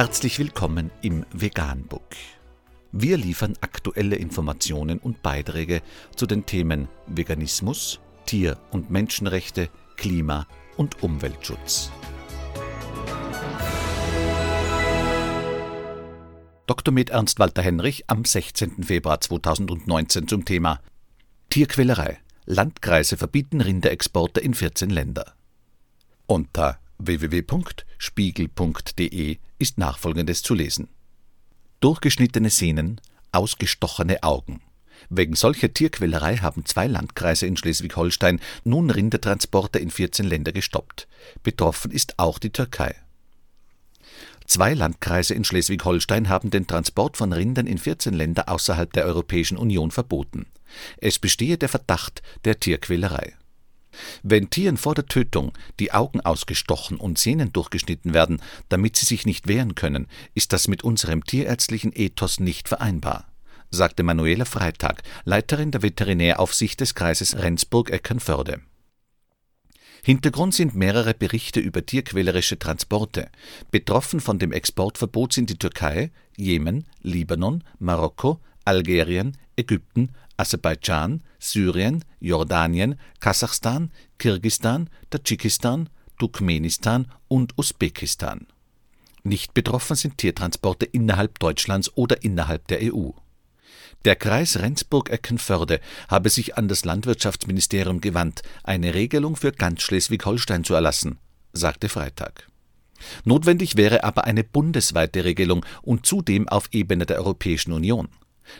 Herzlich willkommen im Veganbook. Wir liefern aktuelle Informationen und Beiträge zu den Themen Veganismus, Tier- und Menschenrechte, Klima- und Umweltschutz. Dr. Med Ernst Walter Henrich am 16. Februar 2019 zum Thema Tierquälerei. Landkreise verbieten Rinderexporte in 14 Länder. Unter www.spiegel.de ist nachfolgendes zu lesen. Durchgeschnittene Sehnen, ausgestochene Augen. Wegen solcher Tierquälerei haben zwei Landkreise in Schleswig-Holstein nun Rindertransporte in 14 Länder gestoppt. Betroffen ist auch die Türkei. Zwei Landkreise in Schleswig-Holstein haben den Transport von Rindern in 14 Länder außerhalb der Europäischen Union verboten. Es bestehe der Verdacht der Tierquälerei. Wenn Tieren vor der Tötung die Augen ausgestochen und Sehnen durchgeschnitten werden, damit sie sich nicht wehren können, ist das mit unserem tierärztlichen Ethos nicht vereinbar, sagte Manuela Freitag, Leiterin der Veterinäraufsicht des Kreises Rendsburg-Eckernförde. Hintergrund sind mehrere Berichte über tierquälerische Transporte. Betroffen von dem Exportverbot sind die Türkei, Jemen, Libanon, Marokko, Algerien, Ägypten, Aserbaidschan, Syrien, Jordanien, Kasachstan, Kirgisistan, Tadschikistan, Turkmenistan und Usbekistan. Nicht betroffen sind Tiertransporte innerhalb Deutschlands oder innerhalb der EU. Der Kreis Rendsburg-Eckernförde habe sich an das Landwirtschaftsministerium gewandt, eine Regelung für ganz Schleswig-Holstein zu erlassen, sagte Freitag. Notwendig wäre aber eine bundesweite Regelung und zudem auf Ebene der Europäischen Union.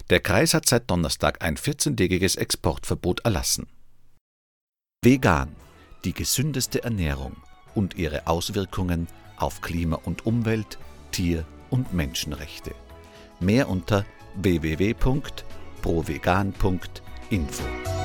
Der Kreis hat seit Donnerstag ein 14-tägiges Exportverbot erlassen. Vegan, die gesündeste Ernährung und ihre Auswirkungen auf Klima und Umwelt, Tier- und Menschenrechte. Mehr unter www.provegan.info.